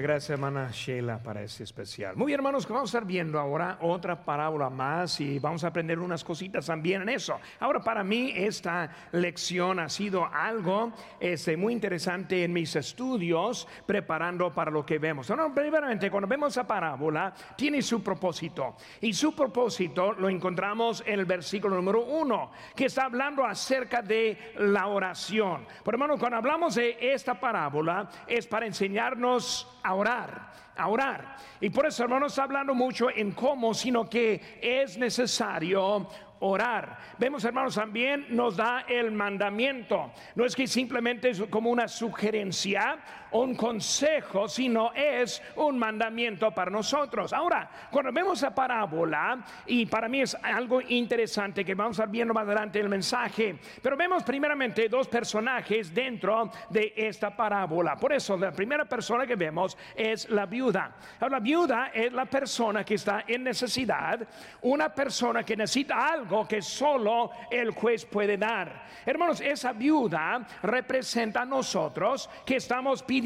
Gracias, hermana Sheila, para este especial. Muy bien, hermanos, vamos a estar viendo ahora otra parábola más y vamos a aprender unas cositas también en eso. Ahora, para mí, esta lección ha sido algo este, muy interesante en mis estudios, preparando para lo que vemos. Ahora, primeramente, cuando vemos esa parábola, tiene su propósito. Y su propósito lo encontramos en el versículo número uno, que está hablando acerca de la oración. Por hermano, cuando hablamos de esta parábola, es para enseñarnos orar, a orar. Y por eso, hermanos, hablando mucho en cómo, sino que es necesario orar. Vemos, hermanos, también nos da el mandamiento. No es que simplemente es como una sugerencia un consejo, sino es un mandamiento para nosotros. Ahora, cuando vemos la parábola, y para mí es algo interesante que vamos a ver viendo más adelante el mensaje, pero vemos primeramente dos personajes dentro de esta parábola. Por eso, la primera persona que vemos es la viuda. Ahora, la viuda es la persona que está en necesidad, una persona que necesita algo que solo el juez puede dar. Hermanos, esa viuda representa a nosotros que estamos pidiendo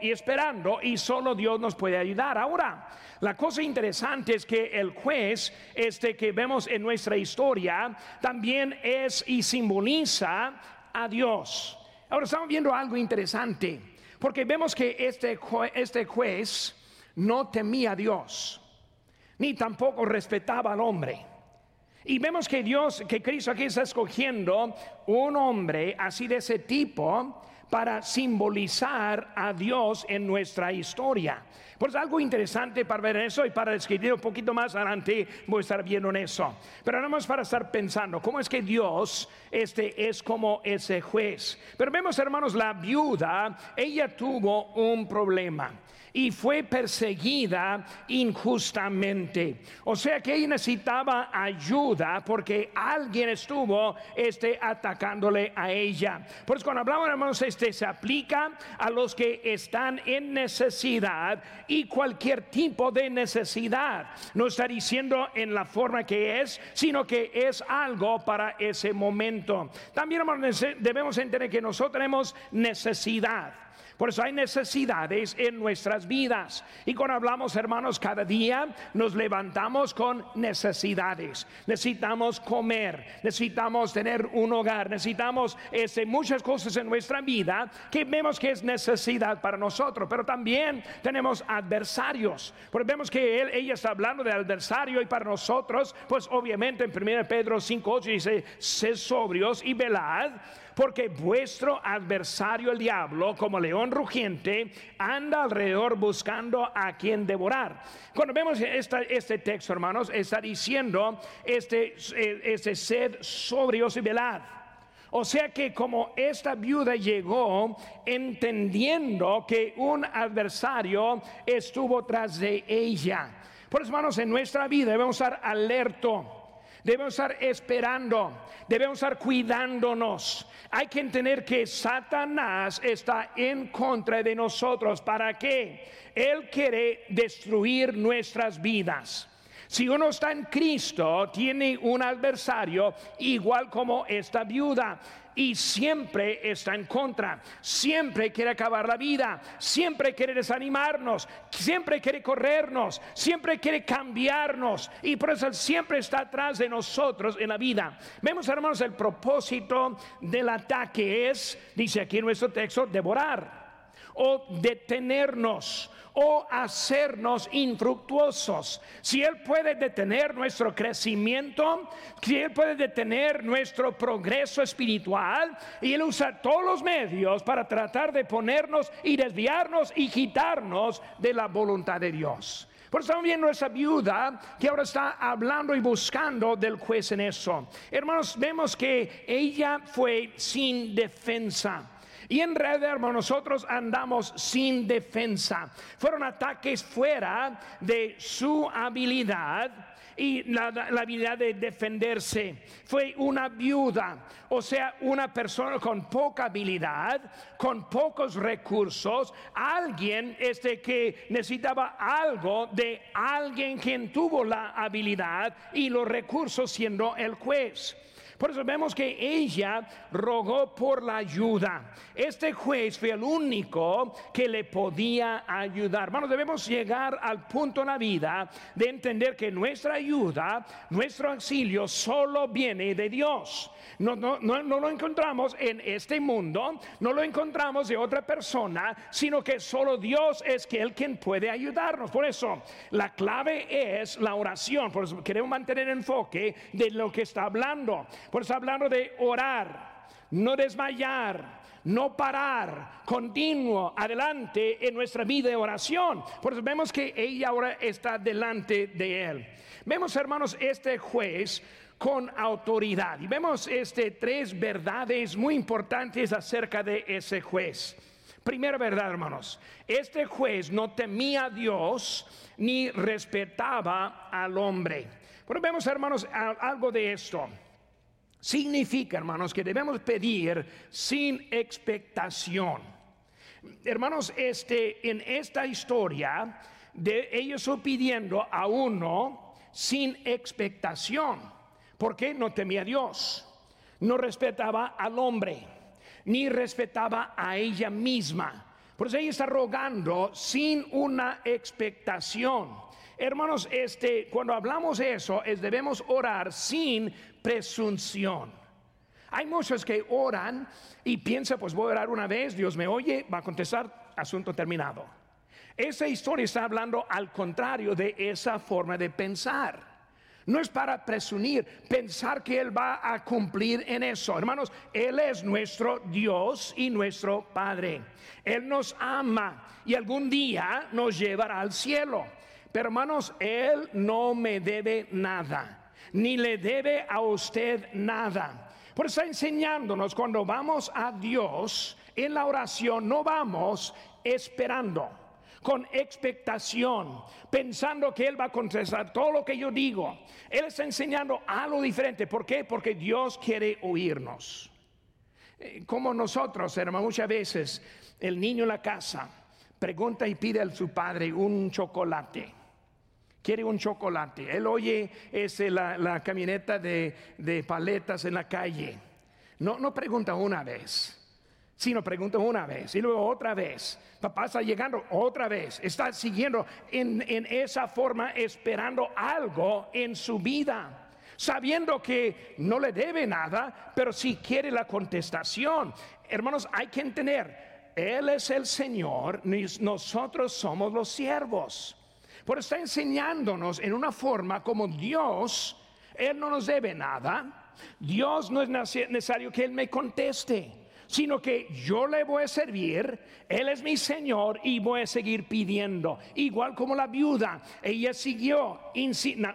y esperando y solo Dios nos puede ayudar. Ahora, la cosa interesante es que el juez, este que vemos en nuestra historia, también es y simboliza a Dios. Ahora estamos viendo algo interesante, porque vemos que este, este juez no temía a Dios, ni tampoco respetaba al hombre. Y vemos que Dios, que Cristo aquí está escogiendo un hombre así de ese tipo para simbolizar a Dios en nuestra historia. Pues algo interesante para ver eso y para describir un poquito más adelante voy a estar viendo en eso. Pero nada más para estar pensando, ¿cómo es que Dios este, es como ese juez? Pero vemos, hermanos, la viuda, ella tuvo un problema y fue perseguida injustamente. O sea que ella necesitaba ayuda porque alguien estuvo este, atacándole a ella. Por eso cuando hablamos, hermanos, este se aplica a los que están en necesidad y cualquier tipo de necesidad. No está diciendo en la forma que es, sino que es algo para ese momento. También debemos entender que nosotros tenemos necesidad. Por eso hay necesidades en nuestras vidas. Y cuando hablamos, hermanos, cada día nos levantamos con necesidades. Necesitamos comer, necesitamos tener un hogar, necesitamos este, muchas cosas en nuestra vida que vemos que es necesidad para nosotros. Pero también tenemos adversarios. Porque vemos que él, ella está hablando de adversario y para nosotros, pues obviamente en 1 Pedro 5.8 dice, sed sobrios y velad porque vuestro adversario el diablo, como león rugiente, anda alrededor buscando a quien devorar. Cuando vemos este texto, hermanos, está diciendo este, este sed sobrios y velad. O sea que como esta viuda llegó entendiendo que un adversario estuvo tras de ella. Por eso, hermanos, en nuestra vida debemos estar alerto Debemos estar esperando, debemos estar cuidándonos. Hay que entender que Satanás está en contra de nosotros. ¿Para qué? Él quiere destruir nuestras vidas. Si uno está en Cristo, tiene un adversario igual como esta viuda y siempre está en contra, siempre quiere acabar la vida, siempre quiere desanimarnos, siempre quiere corrernos, siempre quiere cambiarnos. Y por eso siempre está atrás de nosotros en la vida. Vemos hermanos el propósito del ataque es, dice aquí en nuestro texto, devorar o detenernos o hacernos infructuosos. Si Él puede detener nuestro crecimiento, si Él puede detener nuestro progreso espiritual, y Él usa todos los medios para tratar de ponernos y desviarnos y quitarnos de la voluntad de Dios. Por eso estamos viendo esa viuda que ahora está hablando y buscando del juez en eso. Hermanos, vemos que ella fue sin defensa. Y en realidad, hermanos, nosotros andamos sin defensa. Fueron ataques fuera de su habilidad y la, habilidad de defenderse. Fue una viuda, o sea, una persona con poca habilidad, con pocos recursos, alguien este que necesitaba algo de alguien quien tuvo la habilidad y los recursos siendo el juez. Por eso vemos que ella rogó por la ayuda. Este juez fue el único que le podía ayudar. Hermanos, debemos llegar al punto en la vida de entender que nuestra ayuda, nuestro auxilio solo viene de Dios. No, lo encontramos en este mundo, no lo encontramos de otra persona, sino que solo Dios es el quien puede ayudarnos. Por eso, la clave es la oración. Por eso queremos mantener el enfoque de lo que está hablando. Por eso hablando de orar, no desmayar, no parar, continuo, adelante en nuestra vida de oración. Por eso vemos que ella ahora está delante de él. Vemos, hermanos, este juez con autoridad. Y vemos este tres verdades muy importantes acerca de ese juez. Primera verdad, hermanos, este juez no temía a Dios ni respetaba al hombre. Pero vemos, hermanos, algo de esto. Significa, hermanos, que debemos pedir sin expectación. Hermanos, este, en esta historia, de ellos pidiendo a uno sin expectación. porque no temía a Dios? No respetaba al hombre, ni respetaba a ella misma. Por eso ella está rogando sin una expectación. Hermanos, este, cuando hablamos de eso, es debemos orar sin presunción. Hay muchos que oran y piensan, pues voy a orar una vez, Dios me oye, va a contestar, asunto terminado. Esa historia está hablando al contrario de esa forma de pensar. No es para presumir, pensar que Él va a cumplir en eso. Hermanos, Él es nuestro Dios y nuestro Padre. Él nos ama y algún día nos llevará al cielo. Pero hermanos, Él no me debe nada ni le debe a usted nada. Por eso está enseñándonos cuando vamos a Dios en la oración, no vamos esperando con expectación, pensando que Él va a contestar todo lo que yo digo. Él está enseñando algo diferente. ¿Por qué? Porque Dios quiere oírnos. Eh, como nosotros, hermano, muchas veces el niño en la casa pregunta y pide a su padre un chocolate quiere un chocolate. Él oye ese, la, camioneta de, de, paletas en la calle. No, no pregunta una vez, sino pregunta una vez y luego otra vez. Papá está llegando otra vez. Está siguiendo en, en esa forma, esperando algo en su vida sabiendo que no le debe nada, pero si quiere la contestación. Hermanos, hay que entender, Él es el Señor, nosotros somos los siervos. Por está enseñándonos en una forma como Dios, Él no nos debe nada. Dios no es necesario que Él me conteste, sino que yo le voy a servir, Él es mi Señor y voy a seguir pidiendo. Igual como la viuda, ella siguió,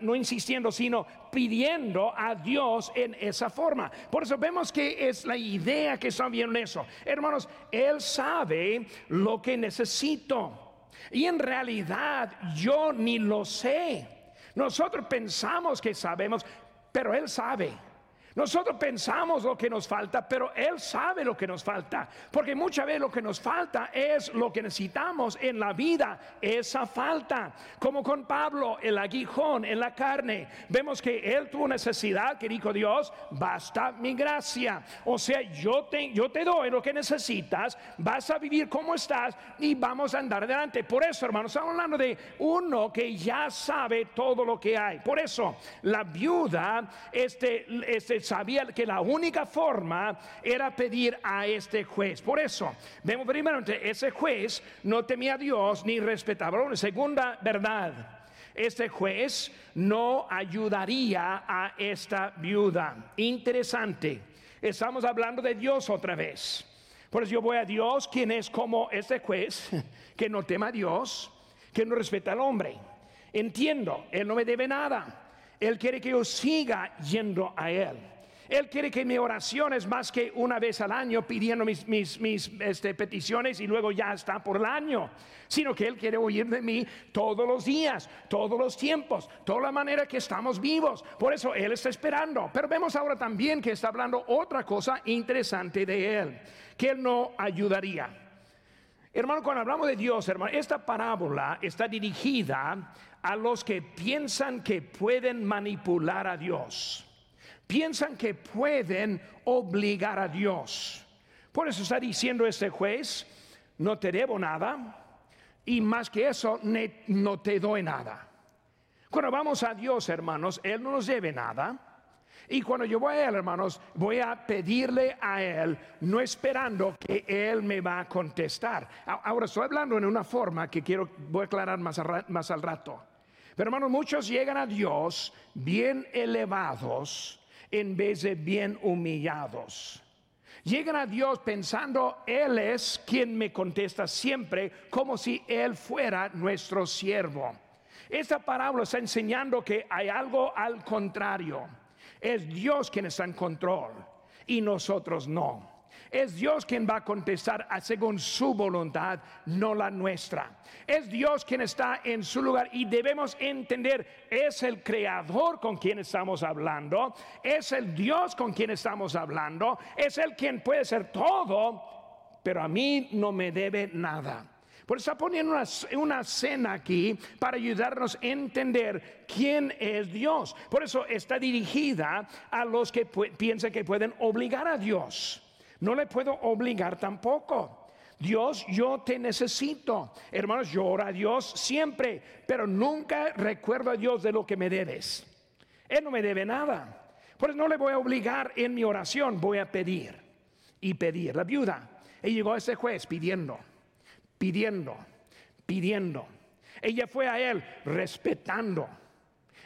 no insistiendo, sino pidiendo a Dios en esa forma. Por eso vemos que es la idea que está viendo eso. Hermanos, Él sabe lo que necesito. Y en realidad yo ni lo sé. Nosotros pensamos que sabemos, pero Él sabe. Nosotros pensamos lo que nos falta, pero Él sabe lo que nos falta. Porque muchas veces lo que nos falta es lo que necesitamos en la vida, esa falta. Como con Pablo, el aguijón en la carne. Vemos que Él tuvo necesidad, que dijo Dios, basta mi gracia. O sea, yo te, doy lo que necesitas, vas a vivir como estás y vamos a andar adelante. Por eso, hermanos, estamos hablando de uno que ya sabe todo lo que hay. Por eso, la viuda, este, este sabía que la única forma era pedir a este juez. Por eso, vemos primeramente, ese juez no temía a Dios ni respetaba. La segunda verdad, este juez no ayudaría a esta viuda. Interesante. Estamos hablando de Dios otra vez. Por eso yo voy a Dios, quien es como este juez, que no tema a Dios, que no respeta al hombre. Entiendo, Él no me debe nada. Él quiere que yo siga yendo a Él. Él quiere que mi oración es más que una vez al año pidiendo mis, mis, mis este, peticiones y luego ya está por el año, sino que Él quiere oír de mí todos los días, todos los tiempos, toda la manera que estamos vivos. Por eso Él está esperando. Pero vemos ahora también que está hablando otra cosa interesante de Él, que Él no ayudaría. Hermano, cuando hablamos de Dios, hermano, esta parábola está dirigida a los que piensan que pueden manipular a Dios piensan que pueden obligar a Dios. Por eso está diciendo este juez, no te debo nada y más que eso, no te doy nada. Cuando vamos a Dios, hermanos, Él no nos debe nada. Y cuando yo voy a Él, hermanos, voy a pedirle a Él, no esperando que Él me va a contestar. Ahora estoy hablando en una forma que quiero, voy aclarar más, más al rato. Pero hermanos, muchos llegan a Dios bien elevados en vez de bien humillados. Llegan a Dios pensando, Él es quien me contesta siempre, como si Él fuera nuestro siervo. Esta parábola está enseñando que hay algo al contrario. Es Dios quien está en control y nosotros no. Es Dios quien va a contestar según su voluntad, no la nuestra. Es Dios quien está en su lugar y debemos entender, es el creador con quien estamos hablando, es el Dios con quien estamos hablando, es el quien puede ser todo, pero a mí no me debe nada. Por eso está poniendo una, una, cena aquí para ayudarnos a entender quién es Dios. Por eso está dirigida a los que piensan que pueden obligar a Dios. No le puedo obligar tampoco. Dios, yo te necesito. Hermanos, yo oro a Dios siempre, pero nunca recuerdo a Dios de lo que me debes. Él no me debe nada. Por eso no le voy a obligar en mi oración, voy a pedir y pedir. La viuda, y llegó a ese juez pidiendo pidiendo, pidiendo. Ella fue a él respetando.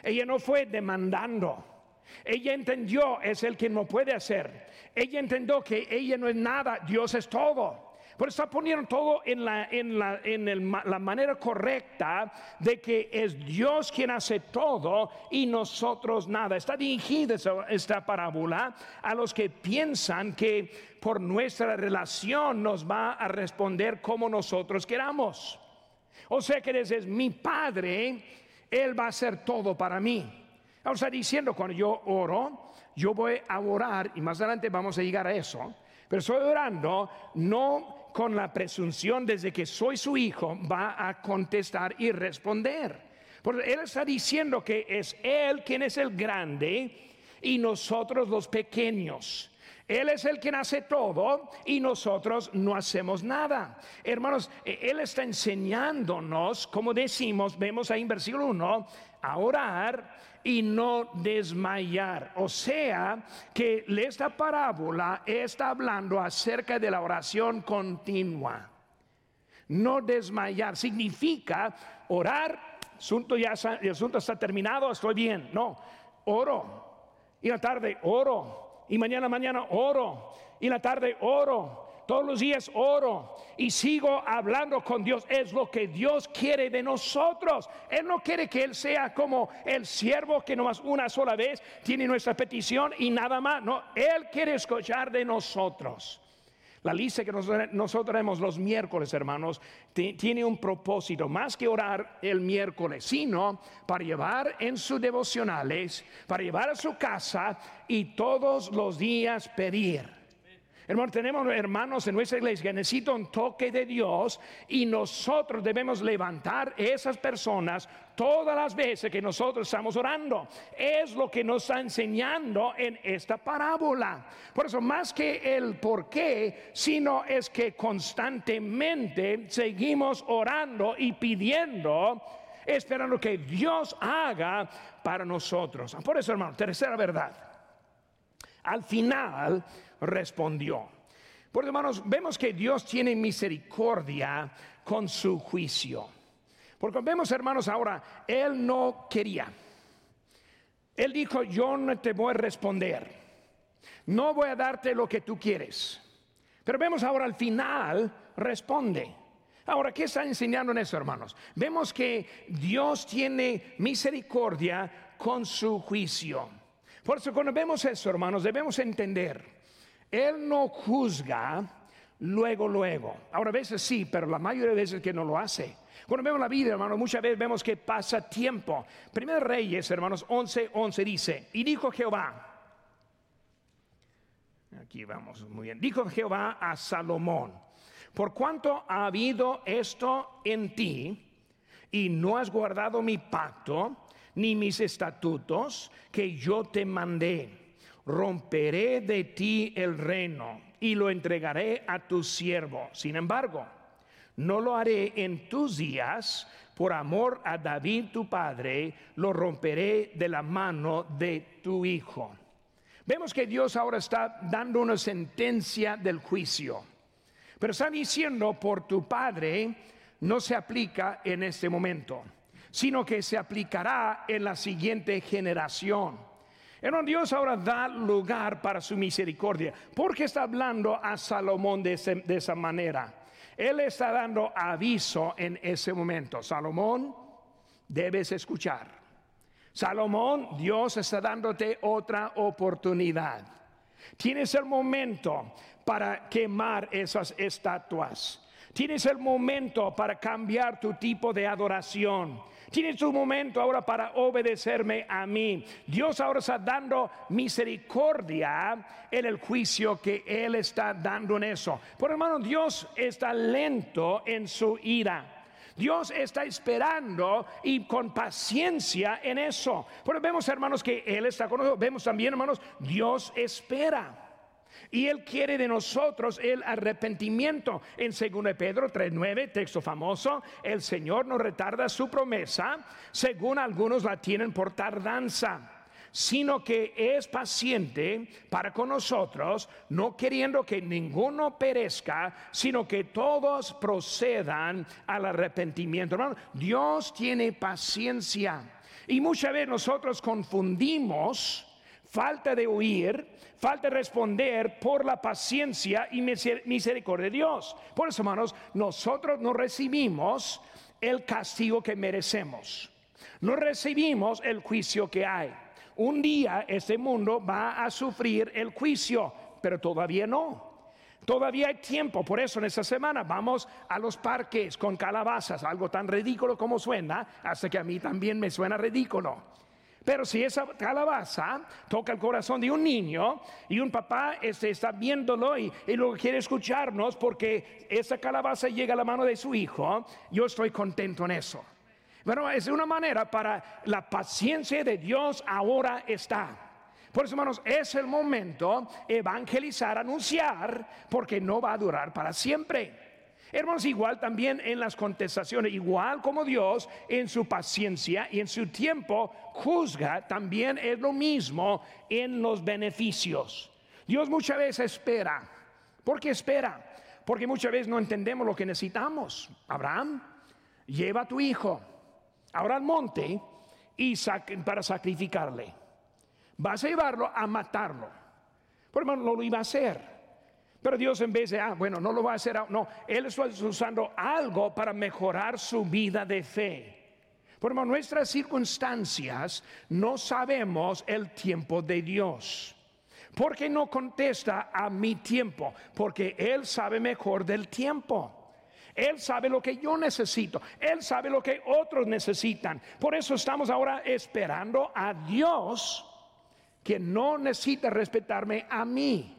Ella no fue demandando. Ella entendió, es el que no puede hacer. Ella entendió que ella no es nada, Dios es todo. Por eso está poniendo todo en, la, en, la, en la manera correcta de que es Dios quien hace todo y nosotros nada. Está dirigida esta parábola a los que piensan que por nuestra relación nos va a responder como nosotros queramos. O sea que desde mi Padre, Él va a hacer todo para mí. Ahora está diciendo, cuando yo oro, yo voy a orar, y más adelante vamos a llegar a eso, pero estoy orando no con la presunción desde que soy su hijo, va a contestar y responder. Porque él está diciendo que es él quien es el grande y nosotros los pequeños. Él es el quien hace todo y nosotros no hacemos nada. Hermanos, e, Él está enseñándonos, como decimos, vemos ahí en versículo 1, a orar y no desmayar. O sea, que esta parábola está hablando acerca de la oración continua. No desmayar significa orar, asunto ya, el asunto está terminado, estoy bien. No, oro. Y la tarde oro. Y mañana, mañana oro. Y la tarde oro todos los días oro y sigo hablando con Dios. Es lo que Dios quiere de nosotros. Él no quiere que Él sea como el siervo que nomás una sola vez tiene nuestra petición y nada más. No, Él quiere escuchar de nosotros. La lista que nosotros tenemos los miércoles, hermanos, tiene un propósito, más que orar el miércoles, sino para llevar en sus devocionales, para llevar a su casa y todos los días pedir Hermano, tenemos hermanos en nuestra iglesia que necesitan un toque de Dios y nosotros debemos levantar esas personas todas las veces que nosotros estamos orando. Es lo que nos está enseñando en esta parábola. Por eso, más que el por qué, sino es que constantemente seguimos orando y pidiendo esperando que Dios haga para nosotros. Por eso, hermano, tercera verdad. Al final, respondió. Por hermanos, vemos que Dios tiene misericordia con su juicio. Porque vemos, hermanos, ahora, Él no quería. Él dijo, yo no te voy a responder. No voy a darte lo que tú quieres. Pero vemos ahora al final, responde. Ahora, ¿qué está enseñando en eso, hermanos? Vemos que Dios tiene misericordia con su juicio. Por eso cuando vemos eso, hermanos, debemos entender él no juzga luego, luego. Ahora a veces sí, pero la mayoría de veces que no lo hace. Cuando vemos la vida, hermanos, muchas veces vemos que pasa tiempo. Primero Reyes, hermanos, 11, 11 dice, y dijo Jehová, aquí vamos, muy bien, dijo Jehová a Salomón, por cuanto ha habido esto en ti, y no has guardado mi pacto, ni mis estatutos que yo te mandé romperé de ti el reino y lo entregaré a tu siervo. Sin embargo, no lo haré en tus días, por amor a David tu padre, lo romperé de la mano de tu hijo. Vemos que Dios ahora está dando una sentencia del juicio, pero está diciendo por tu padre no se aplica en este momento, sino que se aplicará en la siguiente generación. Hermano, Dios ahora da lugar para su misericordia. ¿Por qué está hablando a Salomón de, de esa manera? Él está dando aviso en ese momento. Salomón, debes escuchar. Salomón, Dios está dándote otra oportunidad. Tienes el momento para quemar esas estatuas. Tienes el momento para cambiar tu tipo de adoración. Tienes tu momento ahora para obedecerme a mí. Dios ahora está dando misericordia en el juicio que Él está dando en eso. Por hermano, Dios está lento en su ira. Dios está esperando y con paciencia en eso. Pero vemos, hermanos, que Él está con nosotros. Vemos también, hermanos, Dios espera. Y Él quiere de nosotros el arrepentimiento. En 2 Pedro 3.9, texto famoso, el Señor no retarda su promesa, según algunos la tienen por tardanza sino que es paciente para con nosotros, no queriendo que ninguno perezca, sino que todos procedan al arrepentimiento. Dios tiene paciencia. Y muchas veces nosotros confundimos falta de oír, falta de responder por la paciencia y misericordia de Dios. Por eso, hermanos, nosotros no recibimos el castigo que merecemos. No recibimos el juicio que hay. Un día este mundo va a sufrir el juicio, pero todavía no. Todavía hay tiempo, por eso en esta semana vamos a los parques con calabazas, algo tan ridículo como suena, hasta que a mí también me suena ridículo. Pero si esa calabaza toca el corazón de un niño y un papá este, está viéndolo y, y luego quiere escucharnos porque esa calabaza llega a la mano de su hijo, yo estoy contento en eso. Bueno, es una manera para la paciencia de Dios ahora está. Por eso, hermanos, es el momento evangelizar, anunciar, porque no va a durar para siempre. Hermanos, igual también en las contestaciones, igual como Dios en su paciencia y en su tiempo juzga, también es lo mismo en los beneficios. Dios muchas veces espera. ¿Por qué espera? Porque muchas veces no entendemos lo que necesitamos. Abraham, lleva a tu hijo ahora al monte y para sacrificarle. Vas a llevarlo a matarlo. Por hermano, no lo iba a hacer. Pero Dios en vez de, ah, bueno, no lo va a hacer, no, Él está usando algo para mejorar su vida de fe. Por nuestras circunstancias no sabemos el tiempo de Dios. ¿Por qué no contesta a mi tiempo? Porque Él sabe mejor del tiempo. Él sabe lo que yo necesito. Él sabe lo que otros necesitan. Por eso estamos ahora esperando a Dios que no necesita respetarme a mí.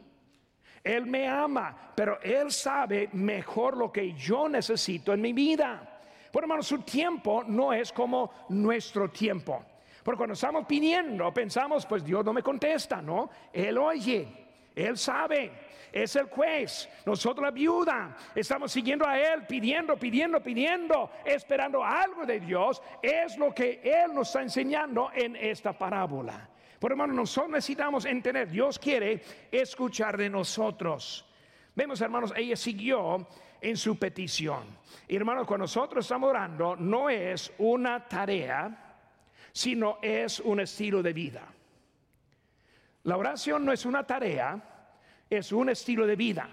Él me ama, pero Él sabe mejor lo que yo necesito en mi vida. Por hermano, su tiempo no es como nuestro tiempo. Porque cuando estamos pidiendo, pensamos, pues Dios no me contesta, ¿no? Él oye, Él sabe, es el juez. Nosotros la viuda, estamos siguiendo a Él, pidiendo, pidiendo, pidiendo, esperando algo de Dios. Es lo que Él nos está enseñando en esta parábola. Por hermano, nosotros necesitamos entender, Dios quiere escuchar de nosotros. Vemos, hermanos, ella siguió en su petición. Y hermanos, cuando nosotros estamos orando, no es una tarea, sino es un estilo de vida. La oración no es una tarea, es un estilo de vida.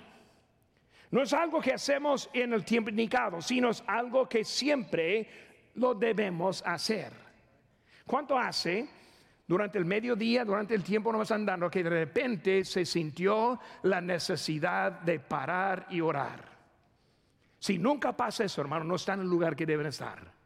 No es algo que hacemos en el tiempo indicado, sino es algo que siempre lo debemos hacer. ¿Cuánto hace durante el mediodía, durante el tiempo no están dando, que de repente se sintió la necesidad de parar y orar. Si nunca pasa eso, hermano, no está en el lugar que deben estar.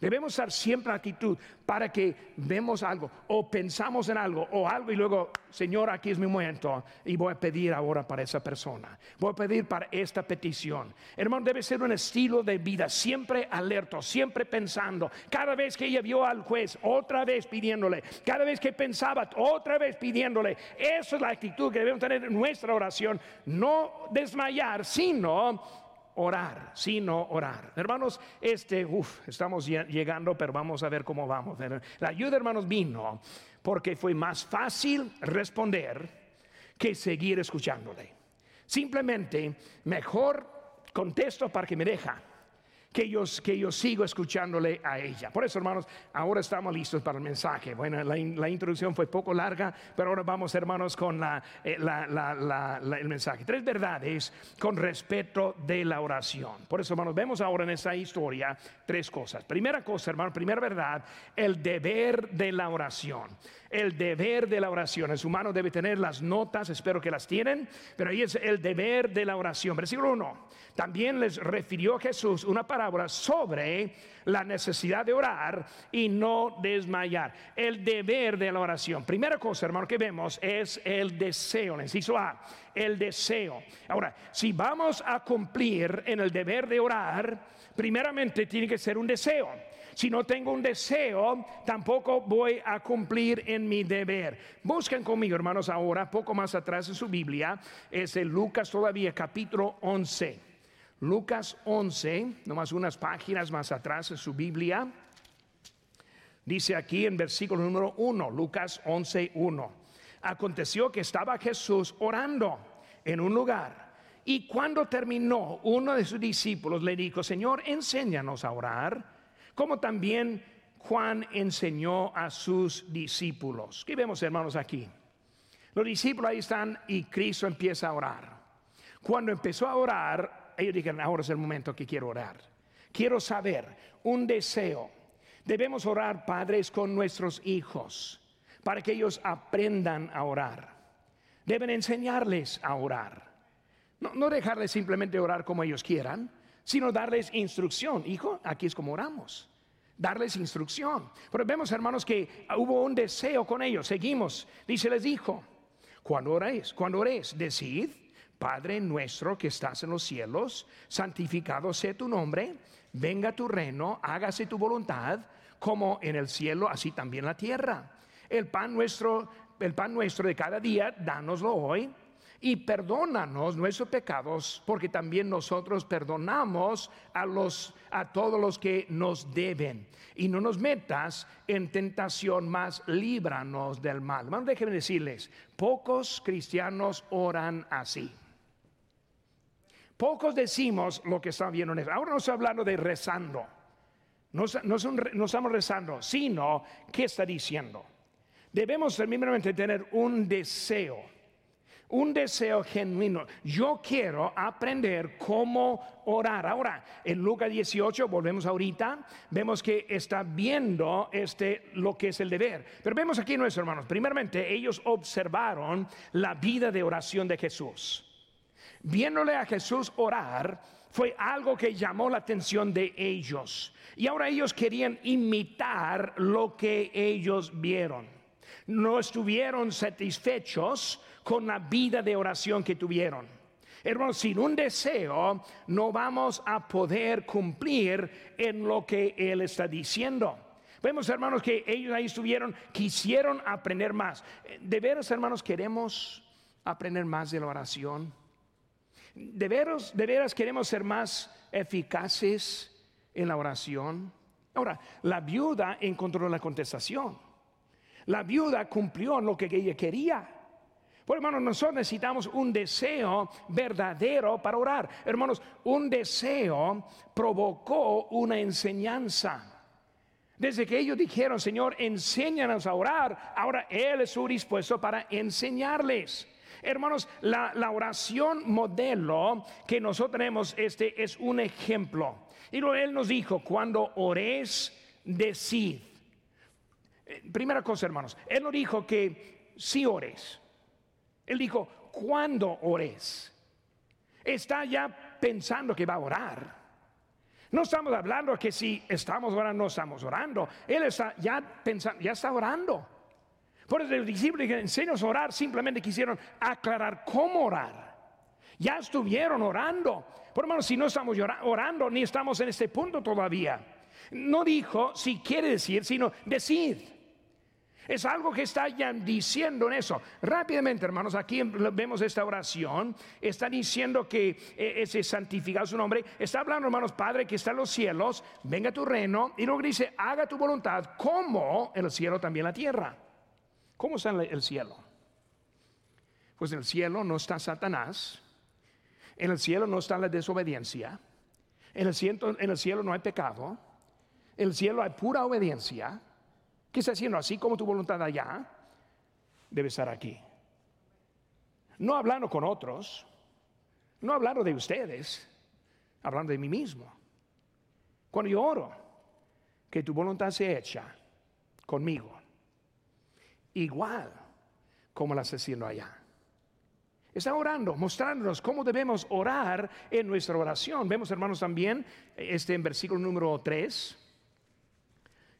Debemos estar siempre en actitud para que vemos algo o pensamos en algo o algo y luego, Señor, aquí es mi momento y voy a pedir ahora para esa persona. Voy a pedir para esta petición. Hermano, debe ser un estilo de vida, siempre alerta, siempre pensando. Cada vez que ella vio al juez, otra vez pidiéndole. Cada vez que pensaba, otra vez pidiéndole. Esa es la actitud que debemos tener en nuestra oración. No desmayar, sino orar, sino orar. Hermanos, este, uff, estamos llegando, pero vamos a ver cómo vamos. La ayuda, hermanos, vino porque fue más fácil responder que seguir escuchándole. Simplemente, mejor contesto para que me deja que yo, que yo sigo escuchándole a ella. Por eso, hermanos, ahora estamos listos para el mensaje. Bueno, la, introducción fue poco larga, pero ahora vamos, hermanos, con eh, el mensaje. Tres verdades con respecto de la oración. Por eso, hermanos, vemos ahora en esta historia tres cosas. Primera cosa, hermano, primera verdad, el deber de la oración. El deber de la oración. El humano debe tener las notas, espero que las tienen, pero ahí es el deber de la oración. Versículo 1. También les refirió Jesús una parábola sobre la necesidad de orar y no desmayar. El deber de la oración. Primera cosa, hermano, que vemos es el deseo. Necesito A, el deseo. Ahora, si vamos a cumplir en el deber de orar, primeramente tiene que ser un deseo. Si no tengo un deseo, tampoco voy a cumplir en mi deber. Busquen conmigo, hermanos, ahora, poco más atrás en su Biblia, es el Lucas todavía capítulo 11. Lucas 11, nomás unas páginas más atrás en su Biblia, dice aquí en versículo número 1, Lucas 11, 1. Aconteció que estaba Jesús orando en un lugar y cuando terminó, uno de sus discípulos le dijo, Señor, enséñanos a orar, como también Juan enseñó a sus discípulos. ¿Qué vemos, hermanos, aquí? Los discípulos ahí están y Cristo empieza a orar. Cuando empezó a orar, ellos dijeron, ahora es el momento que quiero orar. Quiero saber, un deseo. Debemos orar, padres, con nuestros hijos, para que ellos aprendan a orar. Deben enseñarles a orar. No, no dejarles simplemente orar como ellos quieran, sino darles instrucción. Hijo, aquí es como oramos darles instrucción. Pero vemos, hermanos, que hubo un deseo con ellos. Seguimos. Dice, les dijo, cuando oréis, cuando oréis, decid, Padre nuestro que estás en los cielos, santificado sea tu nombre, venga tu reino, hágase tu voluntad, como en el cielo, así también la tierra. El pan nuestro, el pan nuestro de cada día, dánoslo hoy y perdónanos nuestros pecados, porque también nosotros perdonamos a los a todos los que nos deben. Y no nos metas en tentación, más líbranos del mal. Hermanos, déjenme decirles, pocos cristianos oran así. Pocos decimos lo que está viendo. Ahora no estoy hablando de rezando. No, estamos rezando, sino ¿qué está diciendo? Debemos primeramente tener un deseo, un deseo genuino. Yo quiero aprender cómo orar. Ahora, en Lucas 18, volvemos ahorita, vemos que está viendo este, lo que es el deber. Pero vemos aquí nuestros hermanos, primeramente ellos observaron la vida de oración de Jesús viéndole a Jesús orar, fue algo que llamó la atención de ellos. Y ahora ellos querían imitar lo que ellos vieron. No estuvieron satisfechos con la vida de oración que tuvieron. Hermanos, sin un deseo no vamos a poder cumplir en lo que Él está diciendo. Vemos, hermanos, que ellos ahí estuvieron, quisieron aprender más. De veras, hermanos, queremos aprender más de la oración. ¿De veras, queremos ser más eficaces en la oración? Ahora, la viuda encontró la contestación. La viuda cumplió lo que ella quería. Por hermanos, nosotros necesitamos un deseo verdadero para orar. Hermanos, un deseo provocó una enseñanza. Desde que ellos dijeron, Señor, enséñanos a orar, ahora Él es dispuesto para enseñarles. Hermanos, la, oración modelo que nosotros tenemos este es un ejemplo. Y lo él nos dijo, cuando ores, decid. Eh, primera cosa, hermanos, él no dijo que si ores. Él dijo, cuando ores. Está ya pensando que va a orar. No estamos hablando que si estamos orando, no estamos orando. Él está ya pensando, ya está orando. Por eso los discípulos que enseñan a orar simplemente quisieron aclarar cómo orar. Ya estuvieron orando. Por hermano, si no estamos orando, ni estamos en este punto todavía. No dijo si quiere decir, sino decir. Es algo que está ya diciendo en eso. Rápidamente, hermanos, aquí vemos esta oración. Está diciendo que eh, ese santificado su nombre. Está hablando, hermanos, Padre que está en los cielos, venga tu reino. Y luego dice, haga tu voluntad como en el cielo también la tierra. ¿Cómo está el cielo? Pues en el cielo no está Satanás. En el cielo no está la desobediencia. En el cielo, en el cielo no hay pecado. En el cielo hay pura obediencia. ¿Qué está haciendo? Así como tu voluntad allá, debe estar aquí. No hablando con otros, no hablando de ustedes, hablando de mí mismo. Cuando yo oro, que tu voluntad se echa conmigo, igual como la está haciendo allá. Está orando, mostrándonos cómo debemos orar en nuestra oración. Vemos, hermanos, también este en versículo número 3,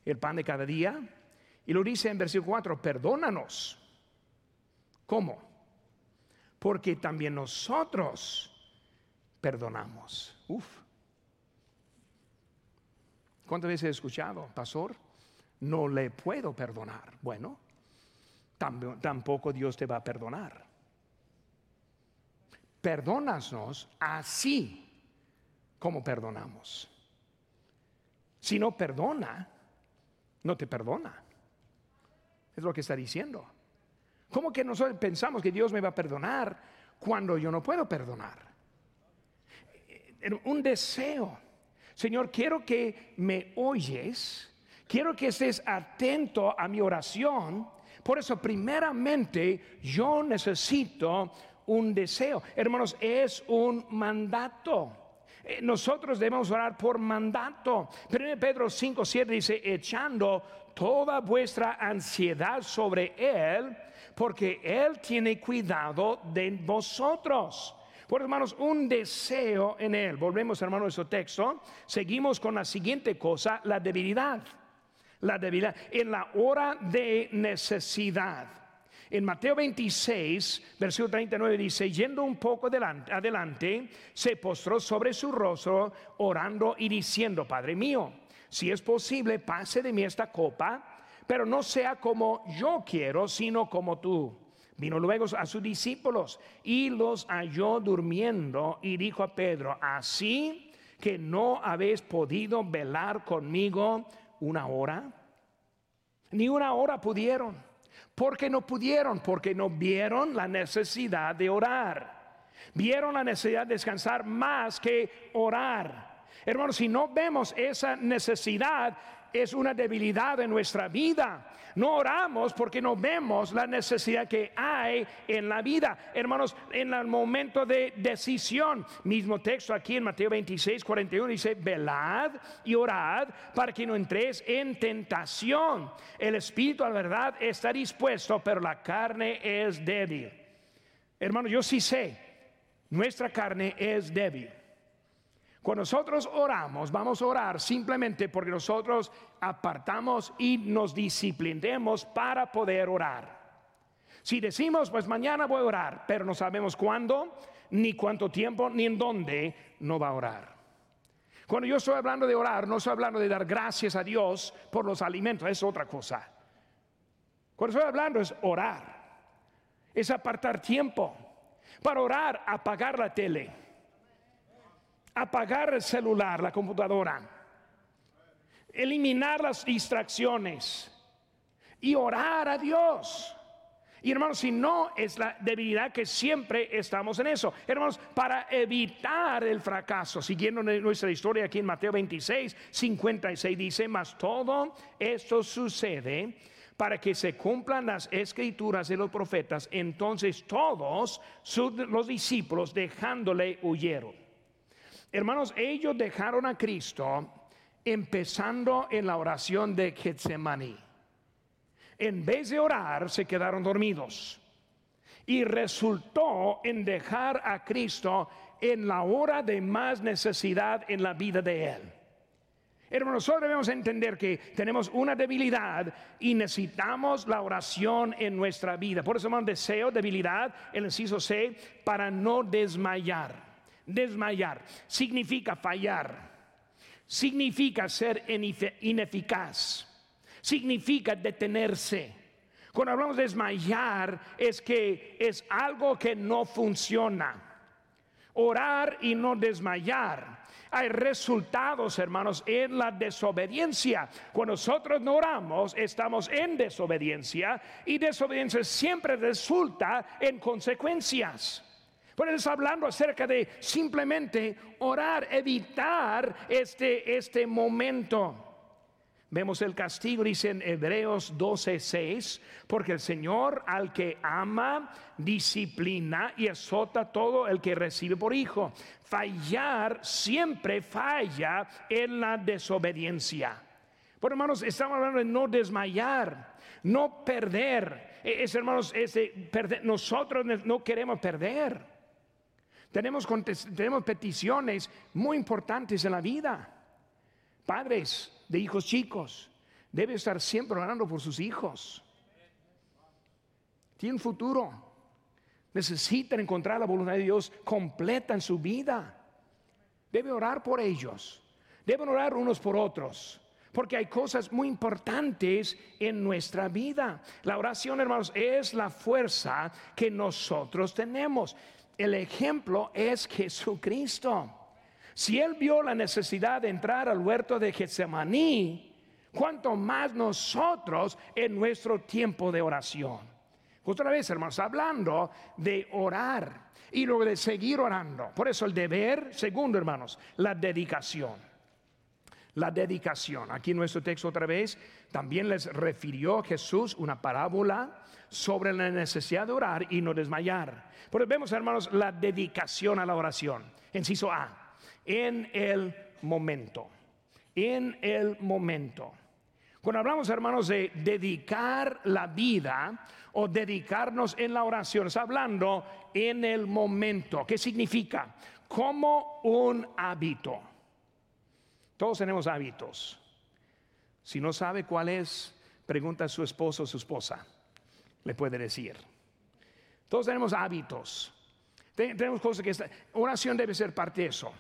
el pan de cada día. Y lo dice en versículo 4, perdónanos. ¿Cómo? Porque también nosotros perdonamos. Uf. ¿Cuántas veces he escuchado, pastor? No le puedo perdonar. Bueno, tampoco Dios te va a perdonar. Perdónanos así como perdonamos. Si no perdona, no te perdona. Es lo que está diciendo. ¿Cómo que nosotros pensamos que Dios me va a perdonar cuando yo no puedo perdonar? Un deseo. Señor, quiero que me oyes. Quiero que estés atento a mi oración. Por eso, primeramente, yo necesito un deseo. Hermanos, es un mandato. Eh, nosotros debemos orar por mandato. Pero en Pedro 5, 7 dice, echando toda vuestra ansiedad sobre Él, porque Él tiene cuidado de vosotros. Por hermanos, un deseo en Él. Volvemos, hermanos, a nuestro texto. Seguimos con la siguiente cosa, la debilidad. La debilidad. En la hora de necesidad. En Mateo 26, versículo 39 dice, yendo un poco adelante, adelante, se postró sobre su rostro, orando y diciendo, Padre mío, si es posible, pase de mí esta copa, pero no sea como yo quiero, sino como tú. Vino luego a sus discípulos y los halló durmiendo y dijo a Pedro, así que no habéis podido velar conmigo una hora, ni una hora pudieron. Porque no pudieron? Porque no vieron la necesidad de orar. Vieron la necesidad de descansar más que orar. Hermanos, si no vemos esa necesidad, es una debilidad en nuestra vida. No oramos porque no vemos la necesidad que hay en la vida. Hermanos, en el momento de decisión, mismo texto aquí en Mateo 26, 41 dice, velad y orad para que no entréis en tentación. El espíritu, a la verdad, está dispuesto, pero la carne es débil. Hermanos, yo sí sé, nuestra carne es débil. Cuando nosotros oramos, vamos a orar simplemente porque nosotros apartamos y nos disciplinemos para poder orar. Si decimos, pues mañana voy a orar, pero no sabemos cuándo, ni cuánto tiempo, ni en dónde, no va a orar. Cuando yo estoy hablando de orar, no estoy hablando de dar gracias a Dios por los alimentos, es otra cosa. Cuando estoy hablando es orar, es apartar tiempo. Para orar, apagar la tele apagar el celular, la computadora, eliminar las distracciones y orar a Dios. Y hermanos, si no es la debilidad que siempre estamos en eso. Hermanos, para evitar el fracaso, siguiendo nuestra historia aquí en Mateo 26, 56 dice, mas todo esto sucede para que se cumplan las escrituras de los profetas. Entonces todos los discípulos dejándole huyeron. Hermanos, ellos dejaron a Cristo empezando en la oración de Getsemaní. En vez de orar, se quedaron dormidos. Y resultó en dejar a Cristo en la hora de más necesidad en la vida de Él. Hermanos, nosotros debemos entender que tenemos una debilidad y necesitamos la oración en nuestra vida. Por eso, hermano, deseo, debilidad, el inciso C, para no desmayar. Desmayar significa fallar, significa ser ineficaz, significa detenerse. Cuando hablamos de desmayar es que es algo que no funciona. Orar y no desmayar hay resultados, hermanos, en la desobediencia. Cuando nosotros no oramos, estamos en desobediencia y desobediencia siempre resulta en consecuencias. Por eso hablando acerca de simplemente orar, evitar este, este momento. Vemos el castigo, dice en Hebreos 12:6, porque el Señor al que ama, disciplina y azota todo el que recibe por hijo. Fallar siempre falla en la desobediencia. Por hermanos, estamos hablando de no desmayar, no perder. E, es, hermanos, ese, nosotros no queremos perder. Tenemos, tenemos peticiones muy importantes en la vida. Padres, de hijos chicos. Debe estar siempre orando por sus hijos. Tienen futuro. Necesitan encontrar la voluntad de Dios completa en su vida. Debe orar por ellos. Deben orar unos por otros. Porque hay cosas muy importantes en nuestra vida. La oración, hermanos, es la fuerza que nosotros tenemos. El ejemplo es Jesucristo. Si él vio la necesidad de entrar al huerto de Getsemaní, cuanto más nosotros en nuestro tiempo de oración. Otra vez, hermanos, hablando de orar y luego de seguir orando. Por eso el deber, segundo, hermanos, la dedicación. La dedicación. Aquí nuestro texto otra vez también les refirió Jesús una parábola sobre la necesidad de orar y no desmayar. Por vemos, hermanos, la dedicación a la oración. Enciso A en el momento. En el momento. Cuando hablamos, hermanos, de dedicar la vida o dedicarnos en la oración, está hablando en el momento. ¿Qué significa? Como un hábito. Todos tenemos hábitos. Si no sabe cuál es, pregunta a su esposo o su esposa. Le puede decir. Todos tenemos hábitos. Tenemos cosas que... oración debe ser parte de eso.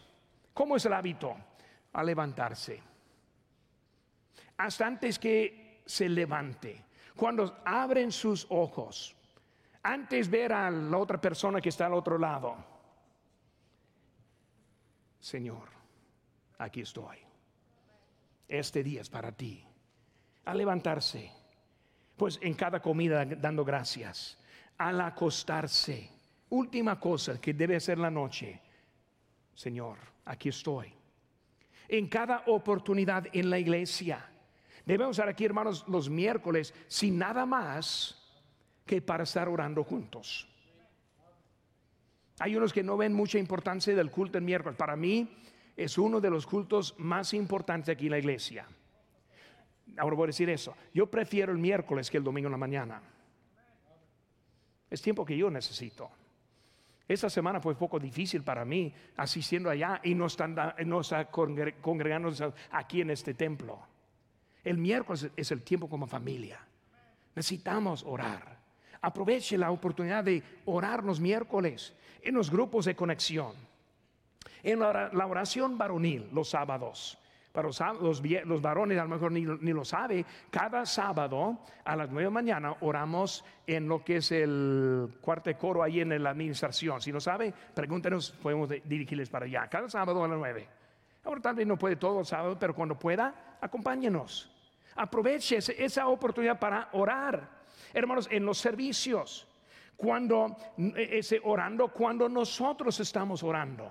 ¿Cómo es el hábito? A levantarse. Hasta antes que se levante. Cuando abren sus ojos. Antes ver a la otra persona que está al otro lado. Señor, aquí estoy. Este día es para ti. A levantarse. Pues en cada comida dando gracias. Al acostarse. Última cosa que debe ser la noche. Señor, aquí estoy. En cada oportunidad en la iglesia. Debemos estar aquí, hermanos, los miércoles sin nada más que para estar orando juntos. Hay unos que no ven mucha importancia del culto el miércoles. Para mí es uno de los cultos más importantes aquí en la iglesia. Ahora voy a decir eso. Yo prefiero el miércoles que el domingo en la mañana. Es tiempo que yo necesito. Esta semana fue poco difícil para mí asistiendo allá y no, están, no está congregándonos aquí en este templo. El miércoles es el tiempo como familia. Necesitamos orar. Aproveche la oportunidad de orar los miércoles en los grupos de conexión, en la oración varonil los sábados para los, los, varones a lo mejor ni, lo sabe, cada sábado a las nueve de la mañana oramos en lo que es el cuarto coro ahí en la administración. Si no sabe, pregúntenos, podemos dirigirles para allá. Cada sábado a las nueve. Ahora tal vez no puede todo el sábado, pero cuando pueda, acompáñenos. Aproveche esa oportunidad para orar. Hermanos, en los servicios, cuando e, ese orando, cuando nosotros estamos orando.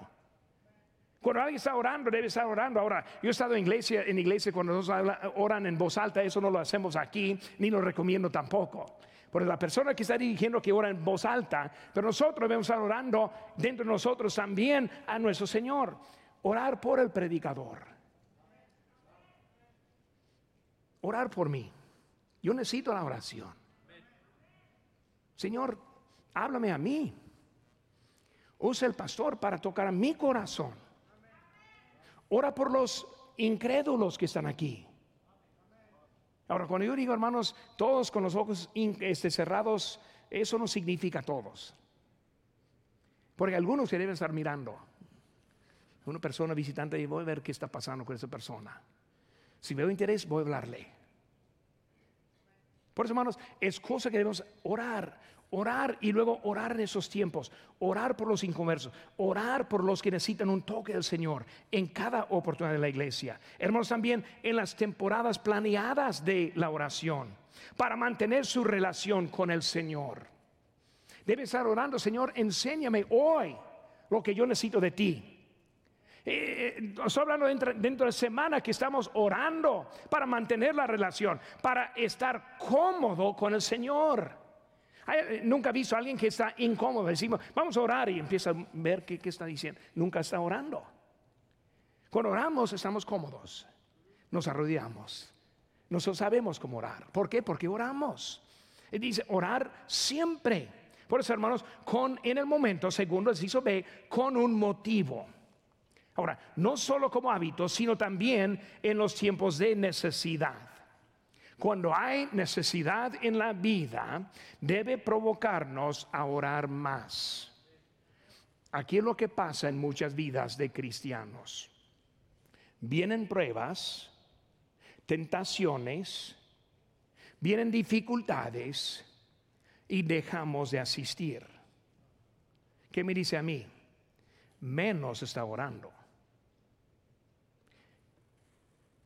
Cuando alguien está orando, debe estar orando. Ahora, yo he estado en iglesia, en iglesia cuando nos oran en voz alta, eso no lo hacemos aquí, ni lo recomiendo tampoco. Porque la persona que está dirigiendo que ora en voz alta, pero nosotros debemos estar orando dentro de nosotros también a nuestro Señor. Orar por el predicador. Orar por mí. Yo necesito la oración. Señor, háblame a mí. Usa el pastor para tocar a mi corazón Ora por los incrédulos que están aquí. Ahora, cuando yo digo, hermanos, todos con los ojos este, cerrados, eso no significa todos. Porque algunos se deben estar mirando. Una persona visitante y voy a ver qué está pasando con esa persona. Si veo interés, voy a hablarle. Por eso, hermanos, es cosa que debemos orar, orar y luego orar en esos tiempos, orar por los inconversos, orar por los que necesitan un toque del Señor en cada oportunidad de la iglesia. Hermanos, también en las temporadas planeadas de la oración, para mantener su relación con el Señor. Debe estar orando, Señor, enséñame hoy lo que yo necesito de ti. Eh, estoy hablando dentro, dentro, de semana que estamos orando para mantener la relación, para estar cómodo con el Señor. Eh, nunca he visto a alguien que está incómodo. Decimos, vamos a orar y empieza a ver qué, qué está diciendo. Nunca está orando. Cuando oramos estamos cómodos. Nos arrodillamos. Nosotros sabemos cómo orar. ¿Por qué? Porque oramos. Y dice, orar siempre. Por eso, hermanos, con en el momento, segundo el inciso B, con un motivo. Ahora, no solo como hábito, sino también en los tiempos de necesidad. Cuando hay necesidad en la vida, debe provocarnos a orar más. Aquí es lo que pasa en muchas vidas de cristianos. Vienen pruebas, tentaciones, vienen dificultades y dejamos de asistir. ¿Qué me dice a mí? Menos está orando.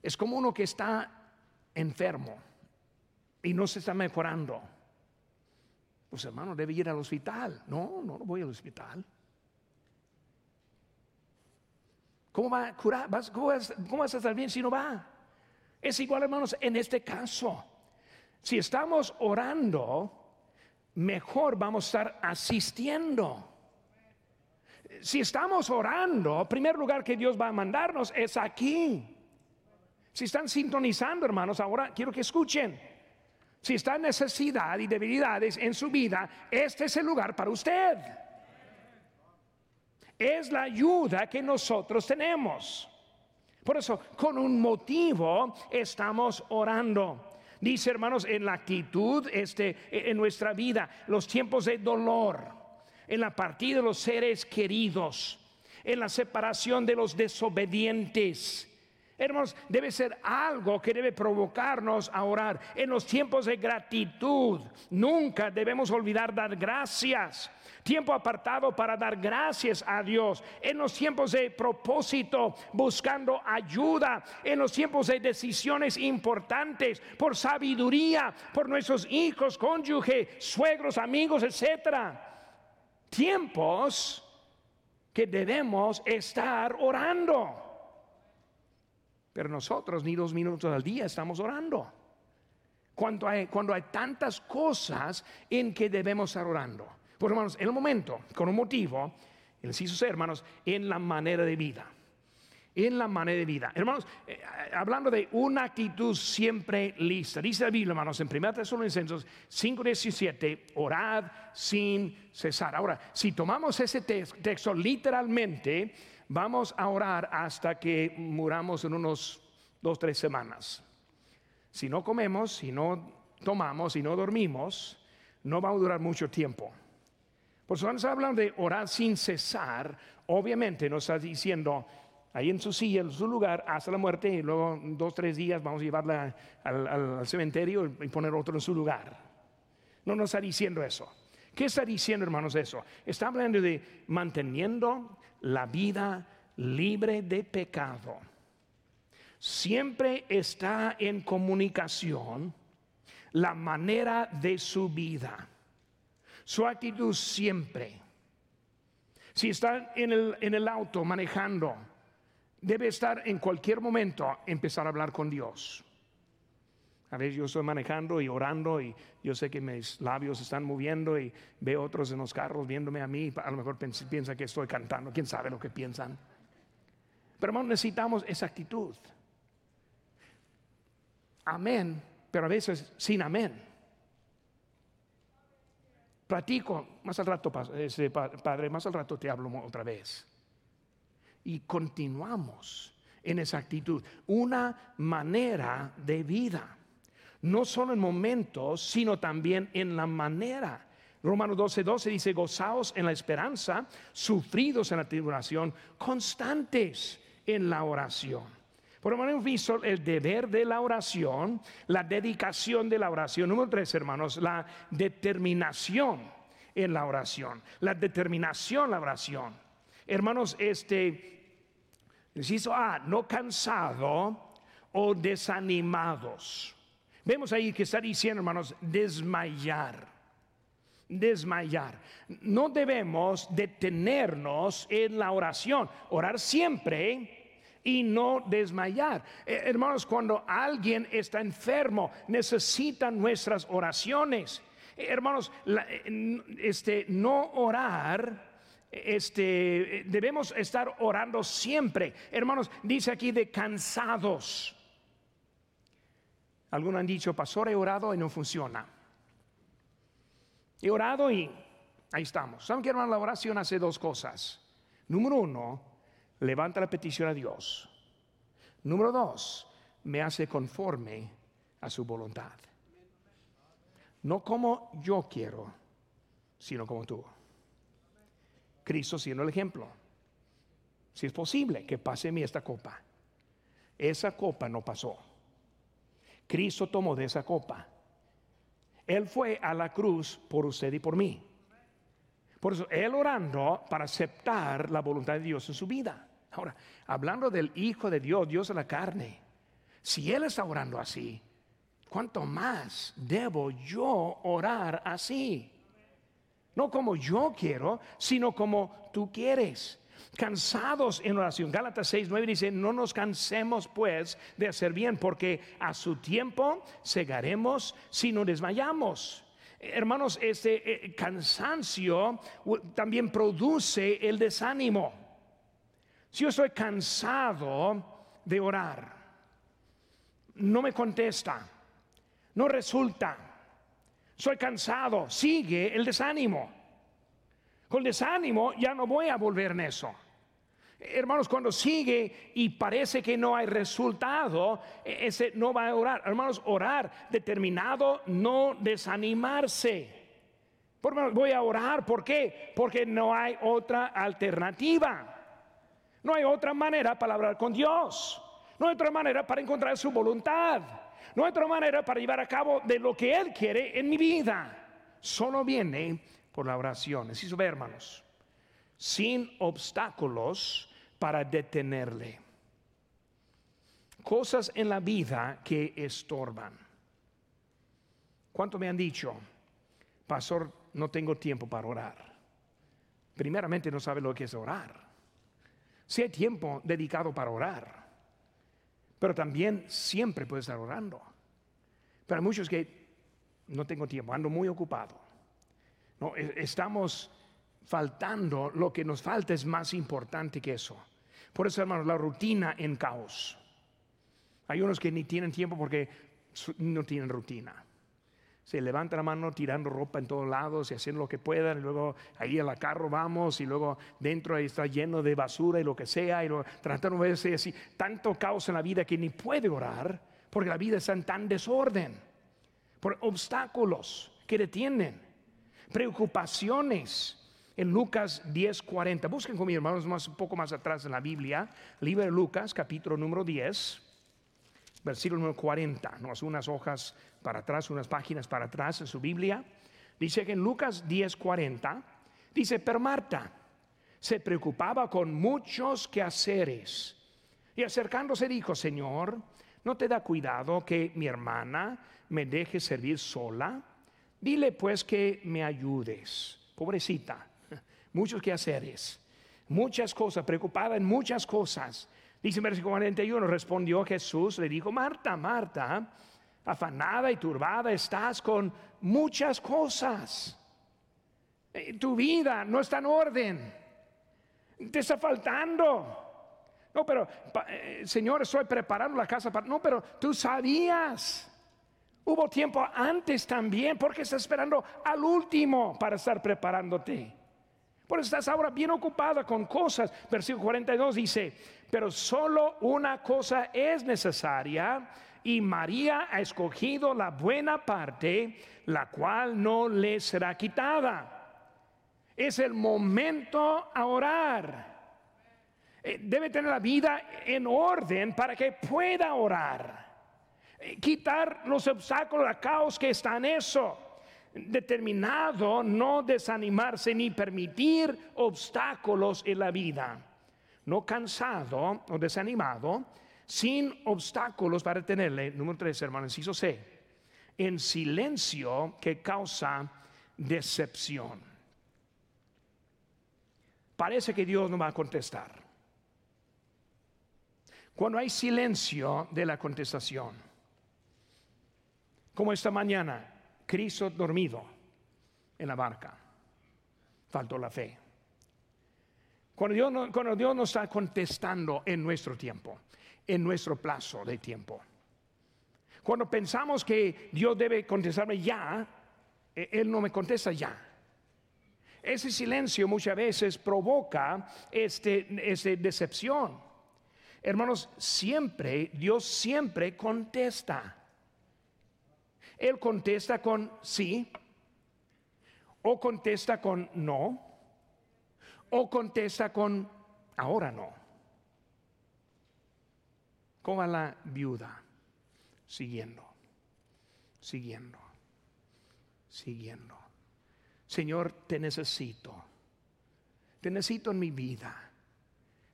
Es como uno que está enfermo y no se está mejorando. Pues hermano, debe ir al hospital. No, no, no voy al hospital. ¿Cómo va a curar? ¿Cómo vas, cómo vas a estar bien si no va? Es igual, hermanos, en este caso. Si estamos orando, mejor vamos a estar asistiendo. Si estamos orando, primer lugar que Dios va a mandarnos es aquí. Si están sintonizando, hermanos, ahora quiero que escuchen. Si está en necesidad y debilidades en su vida, este es el lugar para usted. Es la ayuda que nosotros tenemos. Por eso, con un motivo estamos orando. Dice, hermanos, en la actitud este, en nuestra vida, los tiempos de dolor, en la partida de los seres queridos, en la separación de los desobedientes Hermanos, debe ser algo que debe provocarnos a orar. En los tiempos de gratitud, nunca debemos olvidar dar gracias. Tiempo apartado para dar gracias a Dios. En los tiempos de propósito, buscando ayuda. En los tiempos de decisiones importantes, por sabiduría, por nuestros hijos, cónyuge, suegros, amigos, etcétera. Tiempos que debemos estar orando. Pero nosotros ni dos minutos al día estamos orando. Cuando hay, cuando hay tantas cosas en que debemos estar orando. Pues hermanos, en el momento, con un motivo, el inciso C, hermanos, en la manera de vida. En la manera de vida. Hermanos, eh, hablando de una actitud siempre lista. Dice la Biblia, hermanos, en 1 Tesalonicenses 5:17, orad sin cesar. Ahora, si tomamos ese texto literalmente, vamos a orar hasta que muramos en unos dos, tres semanas. Si no comemos, si no tomamos, si no dormimos, no va a durar mucho tiempo. Por eso cuando se de orar sin cesar, obviamente nos está diciendo ahí en su silla, en su lugar, hasta la muerte, y luego dos, tres días vamos a llevarla al cementerio y poner otro en su lugar. No nos está diciendo eso. ¿Qué está diciendo, hermanos, eso? Está hablando de manteniendo la vida libre de pecado. Siempre está en comunicación la manera de su vida, su actitud siempre. Si está en el, en el auto manejando, debe estar en cualquier momento empezar a hablar con Dios. A veces yo estoy manejando y orando y yo sé que mis labios están moviendo y veo otros en los carros viéndome a mí. A lo mejor piensa que estoy cantando. ¿Quién sabe lo que piensan? Pero hermanos, necesitamos esa actitud. Amén, pero a veces sin amén. Platico, más al rato, Padre, más al rato te hablo otra vez. Y continuamos en esa actitud, una manera de vida. No solo en momentos, sino también en la manera. Romanos 12, 12 dice, gozaos en la esperanza, sufridos en la tribulación, constantes en la oración. Por lo hemos visto el deber de la oración, la dedicación de la oración. Número tres, hermanos, la determinación en la oración. La determinación, la oración. Hermanos, este, inciso A, no cansado o desanimados. Vemos ahí que está diciendo, hermanos, desmayar. Desmayar. No debemos detenernos en la oración. Orar siempre y no desmayar. Eh, hermanos, cuando alguien está enfermo, necesita nuestras oraciones. Eh, hermanos, eh, este, no orar. Este, debemos estar orando siempre. Hermanos, dice aquí de cansados. Algunos han dicho, pastor, he orado y no funciona. He orado y ahí estamos. ¿Saben que hermano? La oración hace dos cosas. Número uno, levanta la petición a Dios. Número dos, me hace conforme a su voluntad. No como yo quiero, sino como tú. Cristo siendo el ejemplo. Si es posible que pase mí esta copa. Esa copa no pasó. Cristo tomó de esa copa. Él fue a la cruz por usted y por mí. Por eso, Él orando para aceptar la voluntad de Dios en su vida. Ahora, hablando del Hijo de Dios, Dios de la carne, si Él está orando así, ¿cuánto más debo yo orar así? No como yo quiero, sino como tú quieres. Cansados en oración. Gálatas 6, 9 dice, no nos cansemos pues de hacer bien, porque a su tiempo segaremos si no desmayamos. Hermanos, este eh, cansancio también produce el desánimo. Si yo estoy cansado de orar, no me contesta, no resulta, soy cansado, sigue el desánimo. Con desánimo ya no voy a volver en eso. Hermanos, cuando sigue y parece que no hay resultado, e-, ese no va a orar. Hermanos, orar determinado, no desanimarse. Por voy a orar, ¿por qué? Porque no hay otra alternativa. No hay otra manera para hablar con Dios. No hay otra manera para encontrar su voluntad. No hay otra manera para llevar a cabo de lo que Él quiere en mi vida. Solo viene por la oración. Necesito ver, hermanos, sin obstáculos para detenerle. Cosas en la vida que estorban. ¿Cuánto me han dicho, pastor, no tengo tiempo para orar? Primeramente no sabe lo que es orar si hay tiempo dedicado para orar, pero también siempre puede estar orando. Pero hay muchos que no tengo tiempo, ando muy ocupado. No, e, estamos faltando, lo que nos falta es más importante que eso. Por eso, hermanos, la rutina en caos. Hay unos que ni tienen tiempo porque no tienen rutina se levanta la mano tirando ropa en todos lados y haciendo lo que puedan, y luego ahí la carro vamos, y luego dentro ahí está lleno de basura y lo que sea, y lo, tratando de verse así, tanto caos en la vida que ni puede orar, porque la vida está en tan desorden, por obstáculos que detienen, preocupaciones. En Lucas 10:40, busquen conmigo, hermanos, más, un poco más atrás en la Biblia, libro de Lucas, capítulo número 10 versículo número 40, no, unas hojas para atrás, unas páginas para atrás en su Biblia. Dice que en Lucas 10, 40, dice, pero Marta se preocupaba con muchos quehaceres y acercándose dijo, Señor, ¿no te da cuidado que mi hermana me deje servir sola? Dile pues que me ayudes. Pobrecita, muchos quehaceres, muchas cosas, preocupada en muchas cosas. Dice en versículo 41, respondió Jesús, le dijo, Marta, Marta, afanada y turbada estás con muchas cosas. Eh, tu vida no está en orden. Te está faltando. No, pero eh, Señor, estoy preparando la casa para... No, pero tú sabías. Hubo tiempo antes también, porque estás esperando al último para estar preparándote. Por eso estás ahora bien ocupada con cosas. Versículo 42 dice, Pero solo una cosa es necesaria y María ha escogido la buena parte, la cual no le será quitada. Es el momento a orar. Eh, debe tener la vida en orden para que pueda orar. Quitar los obstáculos, la caos que está en eso. Determinado no desanimarse ni permitir obstáculos en la vida. No cansado o desanimado, sin obstáculos para tenerle. Número tres, hermanos, inciso C. En silencio que causa decepción. Parece que Dios no va a contestar. Cuando hay silencio de la contestación, como esta mañana, Cristo dormido en la barca, faltó la fe. Cuando Dios, no, cuando Dios no está contestando en nuestro tiempo, en nuestro plazo de tiempo. Cuando pensamos que Dios debe contestarme ya, eh, Él no me contesta ya. Ese silencio muchas veces provoca este, este decepción. Hermanos, siempre, Dios siempre contesta. Él contesta con sí, o contesta con no, o contesta con ahora no. ¿Cómo va la viuda? Siguiendo, siguiendo, siguiendo. Señor, te necesito. Te necesito en mi vida.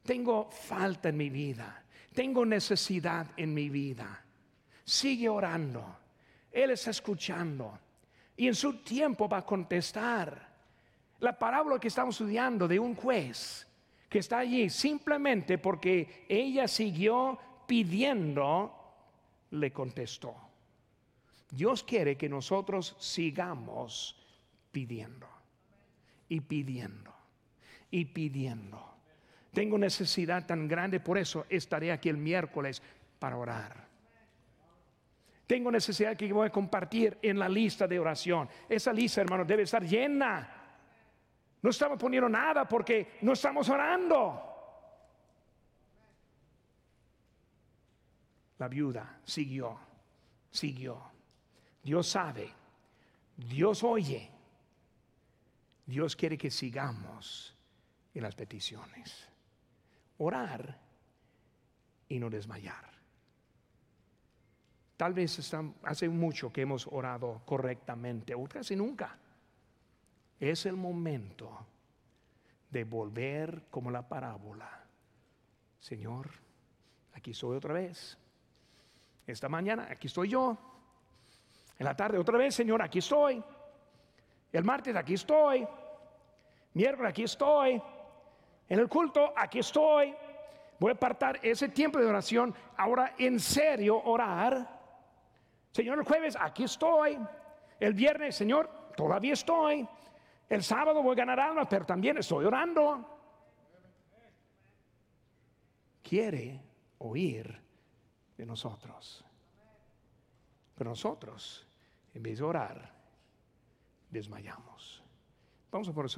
Tengo falta en mi vida. Tengo necesidad en mi vida. Sigue orando. Él está escuchando. Y en su tiempo va a contestar. La parábola que estamos estudiando de un juez que está allí simplemente porque ella siguió pidiendo, le contestó. Dios quiere que nosotros sigamos pidiendo y pidiendo y pidiendo. Tengo necesidad tan grande, por eso estaré aquí el miércoles para orar. Tengo necesidad que voy a compartir en la lista de oración. Esa lista, hermano, debe estar llena. No estamos poniendo nada porque no estamos orando. La viuda siguió, siguió. Dios sabe, Dios oye. Dios quiere que sigamos en las peticiones. Orar y no desmayar. Tal vez hace mucho que hemos orado correctamente, o casi nunca. Es el momento de volver como la parábola. Señor, aquí estoy otra vez. Esta mañana, aquí estoy yo. En la tarde, otra vez, Señor, aquí estoy. El martes, aquí estoy. Miércoles, aquí estoy. En el culto, aquí estoy. Voy a apartar ese tiempo de oración. Ahora, en serio, orar. Señor, el jueves, aquí estoy. El viernes, Señor, todavía estoy. El sábado voy a ganar alma, pero también estoy orando. Quiere oír de nosotros. Pero nosotros, en vez de orar, desmayamos. Vamos a por eso.